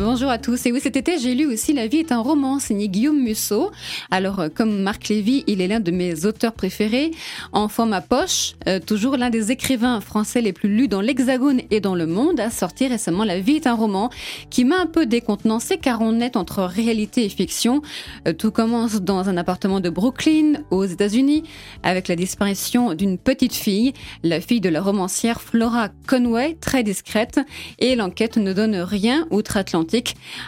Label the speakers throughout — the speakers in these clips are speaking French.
Speaker 1: Bonjour à tous. Et oui, cet été, j'ai lu aussi La vie est un roman signé Guillaume Musso. Alors, euh, comme Marc Lévy, il est l'un de mes auteurs préférés. En format poche, euh, toujours l'un des écrivains français les plus lus dans l'Hexagone et dans le monde, a sorti récemment La vie est un roman qui m'a un peu décontenancé car on est entre réalité et fiction. Euh, tout commence dans un appartement de Brooklyn, aux États-Unis, avec la disparition d'une petite fille, la fille de la romancière Flora Conway, très discrète, et l'enquête ne donne rien outre-Atlantique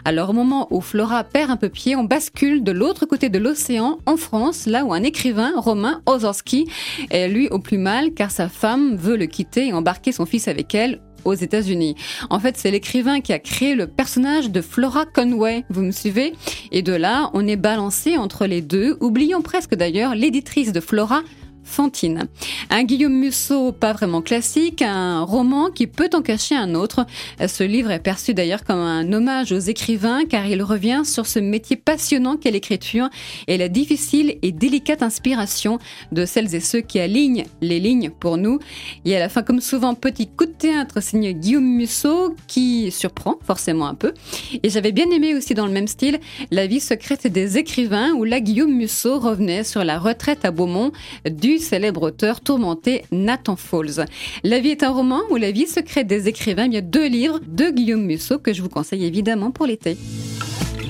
Speaker 1: alors au moment où Flora perd un peu pied, on bascule de l'autre côté de l'océan, en France, là où un écrivain, Romain Ozorski, est lui au plus mal car sa femme veut le quitter et embarquer son fils avec elle aux États-Unis. En fait, c'est l'écrivain qui a créé le personnage de Flora Conway, vous me suivez? Et de là, on est balancé entre les deux, oublions presque d'ailleurs l'éditrice de Flora, Fantine. Un Guillaume Musso pas vraiment classique, un roman qui peut en cacher un autre. Ce livre est perçu d'ailleurs comme un hommage aux écrivains car il revient sur ce métier passionnant qu'est l'écriture et la difficile et délicate inspiration de celles et ceux qui alignent les lignes pour nous. Et à la fin, comme souvent, petit coup de théâtre signé Guillaume Musso qui surprend forcément un peu. Et j'avais bien aimé aussi dans le même style La vie secrète des écrivains où là Guillaume Musso revenait sur la retraite à Beaumont du célèbre auteur tourmenté Nathan Falls. La vie est un roman ou la vie secrète des écrivains. Il y a deux livres de Guillaume Musso que je vous conseille évidemment pour l'été.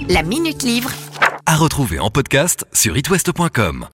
Speaker 2: La Minute Livre.
Speaker 3: À retrouver en podcast sur itwest.com.